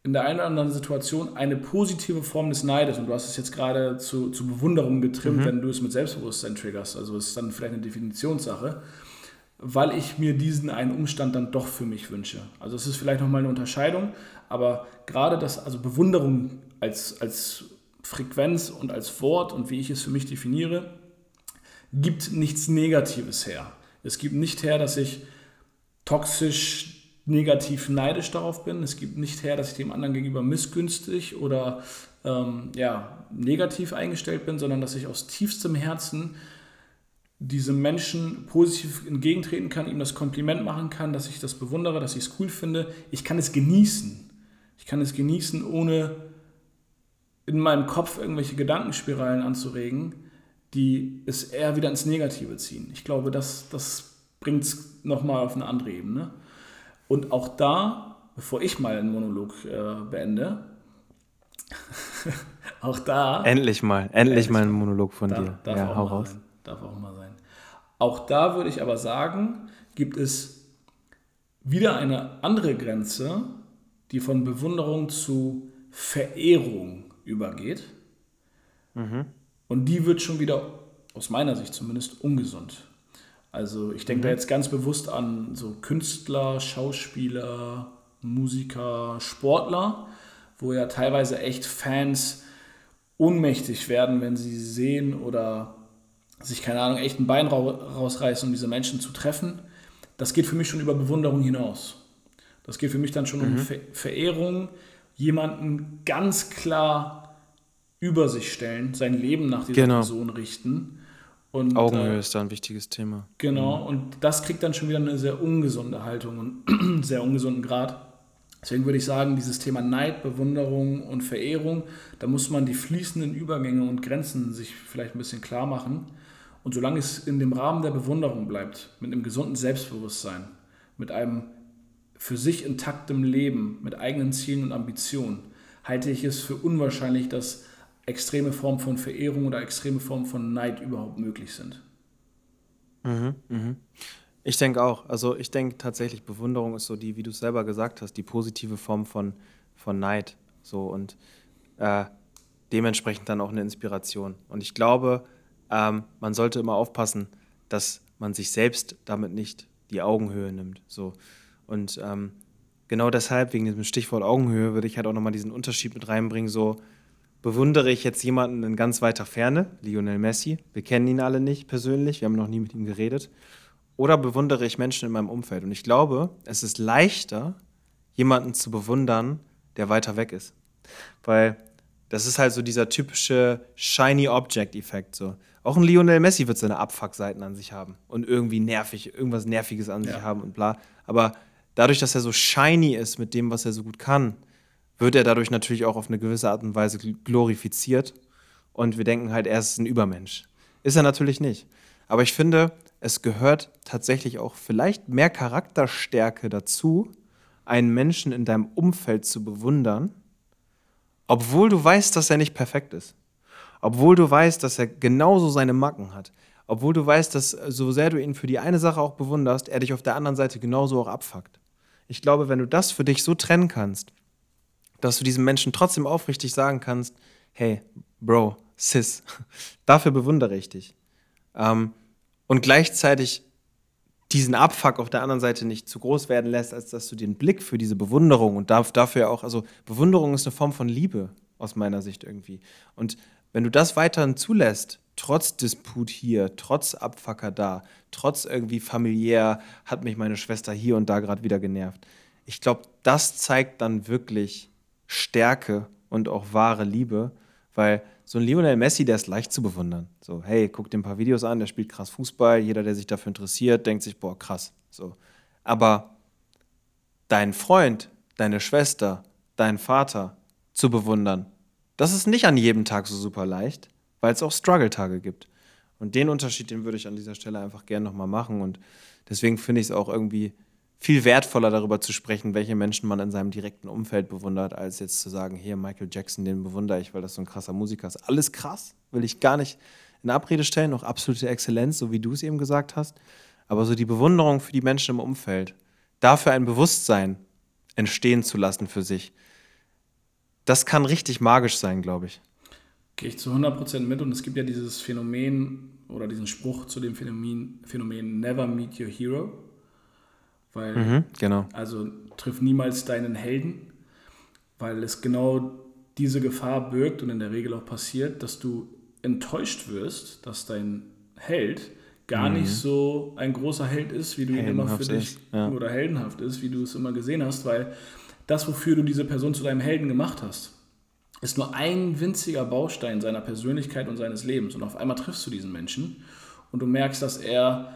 A: in der einen oder anderen Situation eine positive Form des Neides. Und du hast es jetzt gerade zu, zu Bewunderung getrimmt, mhm. wenn du es mit Selbstbewusstsein triggerst. Also es ist dann vielleicht eine Definitionssache weil ich mir diesen einen Umstand dann doch für mich wünsche. Also es ist vielleicht nochmal eine Unterscheidung, aber gerade das, also Bewunderung als, als Frequenz und als Wort und wie ich es für mich definiere, gibt nichts Negatives her. Es gibt nicht her, dass ich toxisch negativ neidisch darauf bin. Es gibt nicht her, dass ich dem anderen gegenüber missgünstig oder ähm, ja, negativ eingestellt bin, sondern dass ich aus tiefstem Herzen diesem Menschen positiv entgegentreten kann, ihm das Kompliment machen kann, dass ich das bewundere, dass ich es cool finde. Ich kann es genießen. Ich kann es genießen, ohne in meinem Kopf irgendwelche Gedankenspiralen anzuregen, die es eher wieder ins Negative ziehen. Ich glaube, das, das bringt es nochmal auf eine andere Ebene. Und auch da, bevor ich mal einen Monolog äh, beende, auch da.
C: Endlich mal, endlich, endlich mal ein Monolog von da, dir.
A: Darf ja, hau raus. Sein. Darf auch mal sein. Auch da würde ich aber sagen, gibt es wieder eine andere Grenze, die von Bewunderung zu Verehrung übergeht. Mhm. Und die wird schon wieder, aus meiner Sicht zumindest, ungesund. Also ich denke mhm. da jetzt ganz bewusst an so Künstler, Schauspieler, Musiker, Sportler, wo ja teilweise echt Fans ohnmächtig werden, wenn sie sehen oder sich, keine Ahnung, echt ein Bein rausreißen, um diese Menschen zu treffen, das geht für mich schon über Bewunderung hinaus. Das geht für mich dann schon mhm. um Ver Verehrung, jemanden ganz klar über sich stellen, sein Leben nach dieser genau. Person richten.
C: Und, Augenhöhe äh, ist da ein wichtiges Thema.
A: Genau, mhm. und das kriegt dann schon wieder eine sehr ungesunde Haltung und einen sehr ungesunden Grad. Deswegen würde ich sagen, dieses Thema Neid, Bewunderung und Verehrung, da muss man die fließenden Übergänge und Grenzen sich vielleicht ein bisschen klar machen. Und solange es in dem Rahmen der Bewunderung bleibt, mit einem gesunden Selbstbewusstsein, mit einem für sich intaktem Leben, mit eigenen Zielen und Ambitionen, halte ich es für unwahrscheinlich, dass extreme Formen von Verehrung oder extreme Formen von Neid überhaupt möglich sind.
C: Mhm, mh. Ich denke auch. Also ich denke tatsächlich, Bewunderung ist so die, wie du es selber gesagt hast, die positive Form von, von Neid. So und äh, dementsprechend dann auch eine Inspiration. Und ich glaube, ähm, man sollte immer aufpassen, dass man sich selbst damit nicht die Augenhöhe nimmt. So. Und ähm, genau deshalb, wegen diesem Stichwort Augenhöhe, würde ich halt auch nochmal diesen Unterschied mit reinbringen. So bewundere ich jetzt jemanden in ganz weiter Ferne, Lionel Messi. Wir kennen ihn alle nicht persönlich, wir haben noch nie mit ihm geredet. Oder bewundere ich Menschen in meinem Umfeld. Und ich glaube, es ist leichter, jemanden zu bewundern, der weiter weg ist. Weil das ist halt so dieser typische Shiny Object-Effekt. So. Auch ein Lionel Messi wird seine Abfuck-Seiten an sich haben und irgendwie nervig, irgendwas Nerviges an sich haben und bla. Aber dadurch, dass er so shiny ist mit dem, was er so gut kann, wird er dadurch natürlich auch auf eine gewisse Art und Weise glorifiziert. Und wir denken halt, er ist ein Übermensch. Ist er natürlich nicht. Aber ich finde, es gehört tatsächlich auch vielleicht mehr Charakterstärke dazu, einen Menschen in deinem Umfeld zu bewundern, obwohl du weißt, dass er nicht perfekt ist. Obwohl du weißt, dass er genauso seine Macken hat. Obwohl du weißt, dass so sehr du ihn für die eine Sache auch bewunderst, er dich auf der anderen Seite genauso auch abfuckt. Ich glaube, wenn du das für dich so trennen kannst, dass du diesem Menschen trotzdem aufrichtig sagen kannst, hey, Bro, Sis, dafür bewundere ich dich. Ähm, und gleichzeitig diesen Abfuck auf der anderen Seite nicht zu groß werden lässt, als dass du den Blick für diese Bewunderung und dafür auch, also Bewunderung ist eine Form von Liebe aus meiner Sicht irgendwie. Und wenn du das weiterhin zulässt, trotz Disput hier, trotz Abfucker da, trotz irgendwie familiär hat mich meine Schwester hier und da gerade wieder genervt. Ich glaube, das zeigt dann wirklich Stärke und auch wahre Liebe, weil so ein Lionel Messi, der ist leicht zu bewundern. So, hey, guck dir ein paar Videos an, der spielt krass Fußball, jeder, der sich dafür interessiert, denkt sich, boah, krass. So. Aber dein Freund, deine Schwester, dein Vater zu bewundern, das ist nicht an jedem Tag so super leicht, weil es auch Struggle-Tage gibt. Und den Unterschied, den würde ich an dieser Stelle einfach gerne nochmal machen. Und deswegen finde ich es auch irgendwie viel wertvoller darüber zu sprechen, welche Menschen man in seinem direkten Umfeld bewundert, als jetzt zu sagen, hier Michael Jackson, den bewundere ich, weil das so ein krasser Musiker ist. Alles krass, will ich gar nicht in Abrede stellen, auch absolute Exzellenz, so wie du es eben gesagt hast. Aber so die Bewunderung für die Menschen im Umfeld, dafür ein Bewusstsein entstehen zu lassen für sich, das kann richtig magisch sein, glaube ich.
A: Gehe ich zu 100% mit und es gibt ja dieses Phänomen oder diesen Spruch zu dem Phänomen, Phänomen Never Meet Your Hero. Weil, mhm, genau. Also triff niemals deinen Helden, weil es genau diese Gefahr birgt und in der Regel auch passiert, dass du enttäuscht wirst, dass dein Held gar mhm. nicht so ein großer Held ist, wie du ihn immer für dich ja. oder heldenhaft ist, wie du es immer gesehen hast, weil das, wofür du diese Person zu deinem Helden gemacht hast, ist nur ein winziger Baustein seiner Persönlichkeit und seines Lebens. Und auf einmal triffst du diesen Menschen und du merkst, dass er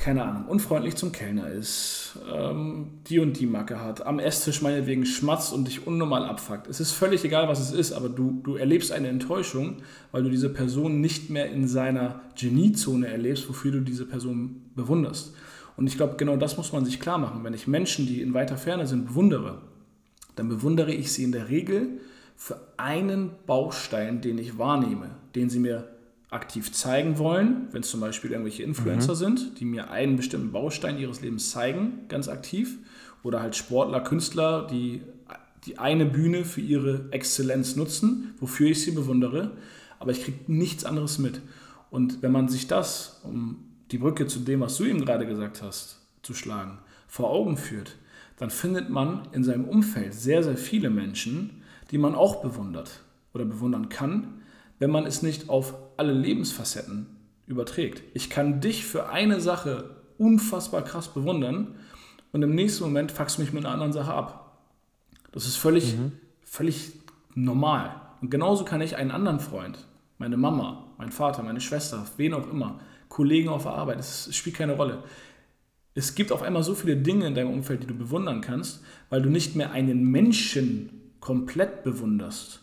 A: keine Ahnung, unfreundlich zum Kellner ist, ähm, die und die Macke hat, am Esstisch meinetwegen schmatzt und dich unnormal abfuckt. Es ist völlig egal, was es ist, aber du, du erlebst eine Enttäuschung, weil du diese Person nicht mehr in seiner Geniezone erlebst, wofür du diese Person bewunderst. Und ich glaube, genau das muss man sich klar machen. Wenn ich Menschen, die in weiter Ferne sind, bewundere, dann bewundere ich sie in der Regel für einen Baustein, den ich wahrnehme, den sie mir aktiv zeigen wollen, wenn es zum Beispiel irgendwelche Influencer mhm. sind, die mir einen bestimmten Baustein ihres Lebens zeigen, ganz aktiv, oder halt Sportler, Künstler, die die eine Bühne für ihre Exzellenz nutzen, wofür ich sie bewundere, aber ich kriege nichts anderes mit. Und wenn man sich das, um die Brücke zu dem, was du eben gerade gesagt hast, zu schlagen, vor Augen führt, dann findet man in seinem Umfeld sehr, sehr viele Menschen, die man auch bewundert oder bewundern kann, wenn man es nicht auf alle Lebensfacetten überträgt. Ich kann dich für eine Sache unfassbar krass bewundern und im nächsten Moment fuckst du mich mit einer anderen Sache ab. Das ist völlig, mhm. völlig normal. Und genauso kann ich einen anderen Freund, meine Mama, mein Vater, meine Schwester, wen auch immer, Kollegen auf der Arbeit, es spielt keine Rolle. Es gibt auf einmal so viele Dinge in deinem Umfeld, die du bewundern kannst, weil du nicht mehr einen Menschen komplett bewunderst,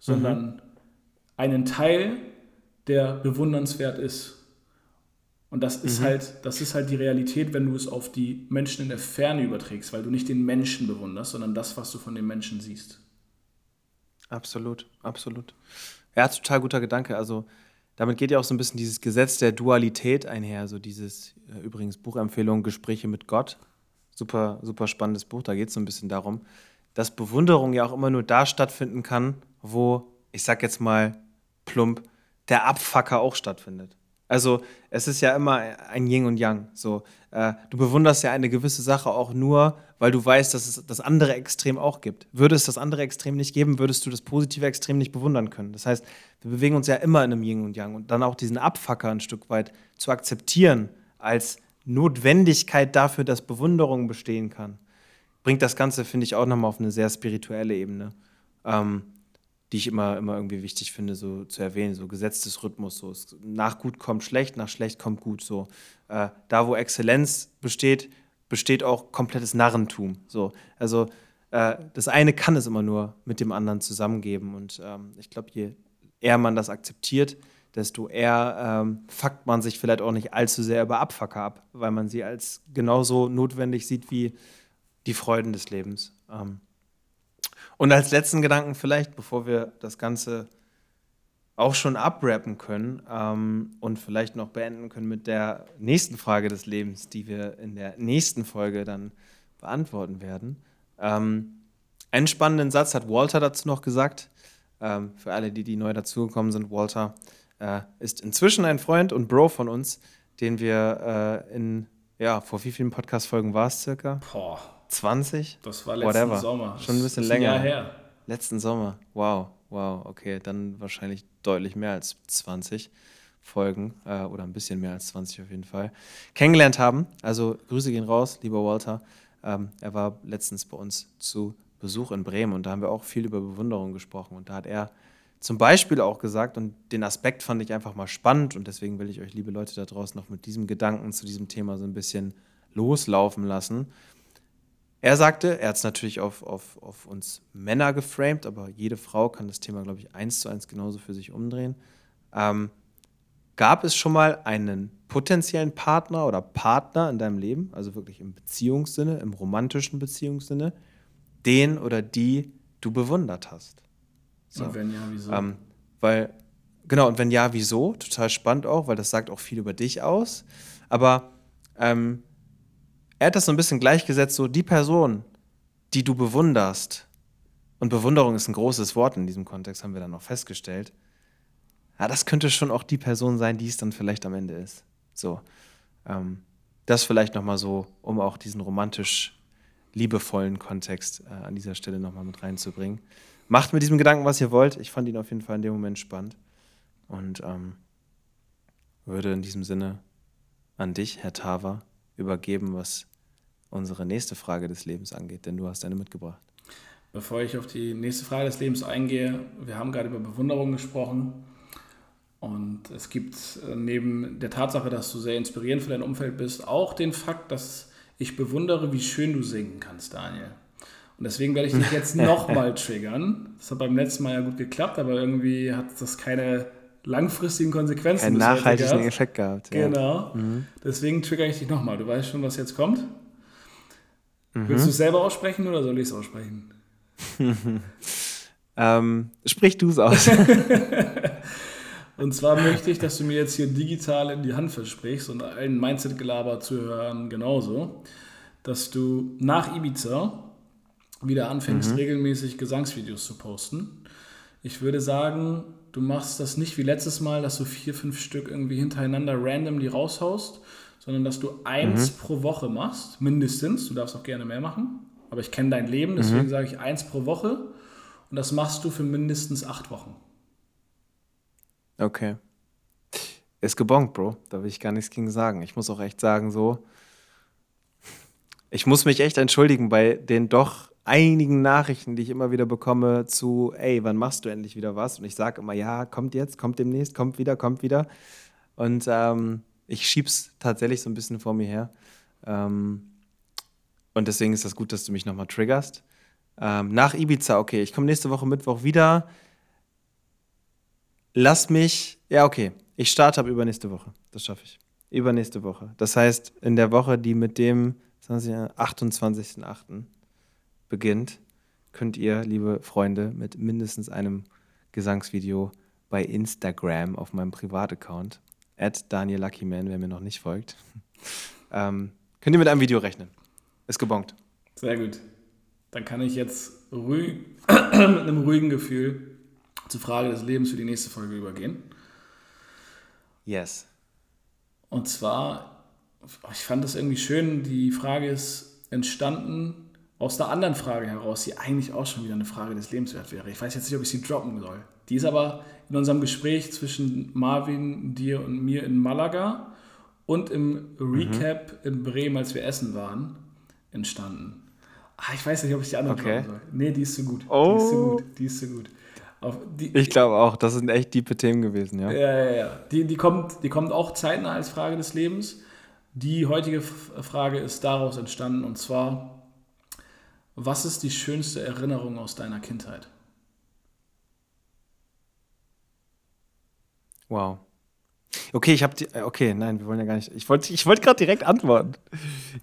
A: sondern mhm. einen Teil der bewundernswert ist. Und das ist, mhm. halt, das ist halt die Realität, wenn du es auf die Menschen in der Ferne überträgst, weil du nicht den Menschen bewunderst, sondern das, was du von dem Menschen siehst.
C: Absolut, absolut. Ja, total guter Gedanke. Also damit geht ja auch so ein bisschen dieses Gesetz der Dualität einher. So dieses, äh, übrigens Buchempfehlung, Gespräche mit Gott. Super, super spannendes Buch. Da geht es so ein bisschen darum, dass Bewunderung ja auch immer nur da stattfinden kann, wo, ich sag jetzt mal plump, der Abfucker auch stattfindet. Also es ist ja immer ein Yin und Yang. So, äh, du bewunderst ja eine gewisse Sache auch nur, weil du weißt, dass es das andere Extrem auch gibt. Würde es das andere Extrem nicht geben, würdest du das positive Extrem nicht bewundern können. Das heißt, wir bewegen uns ja immer in einem Yin und Yang und dann auch diesen Abfucker ein Stück weit zu akzeptieren als Notwendigkeit dafür, dass Bewunderung bestehen kann, bringt das Ganze, finde ich, auch nochmal auf eine sehr spirituelle Ebene. Ähm, die ich immer, immer irgendwie wichtig finde, so zu erwähnen, so gesetztes Rhythmus, so nach gut kommt schlecht, nach schlecht kommt gut, so. Äh, da wo Exzellenz besteht, besteht auch komplettes Narrentum, so. Also äh, das eine kann es immer nur mit dem anderen zusammengeben und ähm, ich glaube, je eher man das akzeptiert, desto eher ähm, fuckt man sich vielleicht auch nicht allzu sehr über Abfucker ab, weil man sie als genauso notwendig sieht wie die Freuden des Lebens. Ähm, und als letzten Gedanken vielleicht, bevor wir das Ganze auch schon abrappen können ähm, und vielleicht noch beenden können mit der nächsten Frage des Lebens, die wir in der nächsten Folge dann beantworten werden. Ähm, einen spannenden Satz hat Walter dazu noch gesagt. Ähm, für alle, die, die neu dazugekommen sind, Walter äh, ist inzwischen ein Freund und Bro von uns, den wir äh, in, ja, vor wie vielen Podcast-Folgen war es circa?
A: Boah.
C: 20?
A: Das war letzten
C: Whatever.
A: Sommer.
C: Schon ein bisschen länger.
A: Jahr her.
C: Letzten Sommer. Wow, wow, okay. Dann wahrscheinlich deutlich mehr als 20 Folgen äh, oder ein bisschen mehr als 20 auf jeden Fall. Kennengelernt haben. Also Grüße gehen raus, lieber Walter. Ähm, er war letztens bei uns zu Besuch in Bremen und da haben wir auch viel über Bewunderung gesprochen. Und da hat er zum Beispiel auch gesagt, und den Aspekt fand ich einfach mal spannend und deswegen will ich euch, liebe Leute da draußen, noch mit diesem Gedanken zu diesem Thema so ein bisschen loslaufen lassen. Er sagte, er hat es natürlich auf, auf, auf uns Männer geframed, aber jede Frau kann das Thema, glaube ich, eins zu eins genauso für sich umdrehen. Ähm, gab es schon mal einen potenziellen Partner oder Partner in deinem Leben, also wirklich im Beziehungssinne, im romantischen Beziehungssinne, den oder die du bewundert hast? So.
A: Und wenn ja, wieso?
C: Ähm, weil, genau, und wenn ja, wieso? Total spannend auch, weil das sagt auch viel über dich aus. Aber ähm, er hat das so ein bisschen gleichgesetzt, so die Person, die du bewunderst, und Bewunderung ist ein großes Wort in diesem Kontext, haben wir dann noch festgestellt. Ja, das könnte schon auch die Person sein, die es dann vielleicht am Ende ist. So. Ähm, das vielleicht nochmal so, um auch diesen romantisch liebevollen Kontext äh, an dieser Stelle nochmal mit reinzubringen. Macht mit diesem Gedanken, was ihr wollt. Ich fand ihn auf jeden Fall in dem Moment spannend. Und ähm, würde in diesem Sinne an dich, Herr Tava, übergeben, was unsere nächste Frage des Lebens angeht, denn du hast eine mitgebracht.
A: Bevor ich auf die nächste Frage des Lebens eingehe, wir haben gerade über Bewunderung gesprochen. Und es gibt äh, neben der Tatsache, dass du sehr inspirierend für dein Umfeld bist, auch den Fakt, dass ich bewundere, wie schön du singen kannst, Daniel. Und deswegen werde ich dich jetzt nochmal triggern. Das hat beim letzten Mal ja gut geklappt, aber irgendwie hat das keine langfristigen Konsequenzen.
C: Einen nachhaltigen. Effekt gehabt. ja.
A: Genau. Deswegen triggere ich dich nochmal. Du weißt schon, was jetzt kommt.
C: Mhm.
A: Willst du es selber aussprechen oder soll ich es aussprechen?
C: Ähm, sprich du es aus.
A: Und zwar möchte ich, dass du mir jetzt hier digital in die Hand versprichst und allen Mindset-Gelaber zuhören genauso, dass du nach Ibiza wieder anfängst,
C: Mhm.
A: regelmäßig Gesangsvideos zu posten. Ich würde sagen, du machst das nicht wie letztes Mal, dass du vier, fünf Stück irgendwie hintereinander random die raushaust, sondern dass du eins
C: Mhm.
A: pro Woche machst, mindestens. Du darfst auch gerne mehr machen, aber ich kenne dein Leben, deswegen
C: Mhm.
A: sage ich eins pro Woche und das machst du für mindestens acht Wochen.
C: Okay. Ist gebongt, Bro. Da will ich gar nichts gegen sagen. Ich muss auch echt sagen, so. Ich muss mich echt entschuldigen bei den doch einigen Nachrichten, die ich immer wieder bekomme zu, ey, wann machst du endlich wieder was? Und ich sage immer, ja, kommt jetzt, kommt demnächst, kommt wieder, kommt wieder. Und ähm, ich schieb's tatsächlich so ein bisschen vor mir her. Ähm, und deswegen ist das gut, dass du mich nochmal triggerst. Ähm, nach Ibiza, okay, ich komme nächste Woche Mittwoch wieder. Lass mich, ja, okay, ich starte ab übernächste Woche. Das schaffe ich. Übernächste Woche. Das heißt, in der Woche, die mit dem 20, 28.08. beginnt, könnt ihr, liebe Freunde, mit mindestens einem Gesangsvideo bei Instagram auf meinem Privataccount, at Daniel Luckyman, wer mir noch nicht folgt, ähm, könnt ihr mit einem Video rechnen. Ist gebongt.
A: Sehr gut. Dann kann ich jetzt ruhig, mit einem ruhigen Gefühl zur Frage des Lebens für die nächste Folge übergehen.
C: Yes.
A: Und zwar, ich fand das irgendwie schön, die Frage ist entstanden aus der anderen Frage heraus, die eigentlich auch schon wieder eine Frage des Lebens wert wäre. Ich weiß jetzt nicht, ob ich sie droppen soll. Die ist aber in unserem Gespräch zwischen Marvin, dir und mir in Malaga und im Recap in Bremen, als wir essen waren, entstanden. Ah, ich weiß nicht, ob ich die andere
C: Okay.
A: droppen soll. Nee, die ist zu gut. Die ist
C: Oh.
A: zu gut. Die ist zu gut. Auf, die,
C: Ich glaube auch, das sind echt diepe Themen gewesen, ja.
A: ja, ja, ja. Die, die, kommt, die kommt auch zeitnah als Frage des Lebens. Die heutige Frage ist daraus entstanden und zwar, was ist die schönste Erinnerung aus deiner Kindheit?
C: Wow. Okay, ich habe die. äh, Okay, nein, wir wollen ja gar nicht. Ich wollte ich wollte gerade direkt antworten.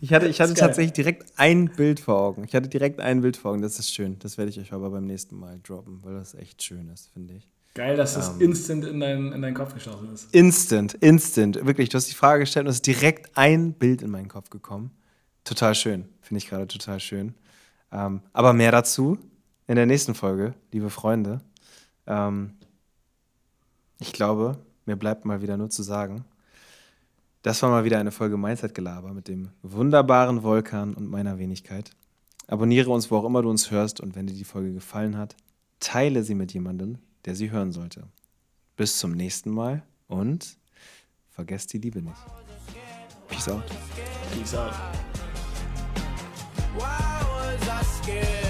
C: Ich hatte, ich hatte tatsächlich direkt ein Bild vor Augen. Ich hatte direkt ein Bild vor Augen. Das ist schön. Das werde ich euch aber beim nächsten Mal droppen, weil das echt schön ist, finde ich.
A: Geil, dass das
C: Ähm.
A: instant in, dein, in deinen Kopf geschossen ist.
C: Instant, instant. Wirklich, du hast die Frage gestellt und es ist direkt ein Bild in meinen Kopf gekommen. Total schön. Finde ich gerade total schön. Ähm, aber mehr dazu in der nächsten Folge, liebe Freunde. Ähm, ich glaube, mir bleibt mal wieder nur zu sagen, das war mal wieder eine Folge Mindset-Gelaber mit dem wunderbaren Volkan und meiner Wenigkeit. Abonniere uns, wo auch immer du uns hörst und wenn dir die Folge gefallen hat, teile sie mit jemandem, der sie hören sollte. Bis zum nächsten Mal und vergesst die Liebe nicht. Peace out.
A: Peace out. cause I scared.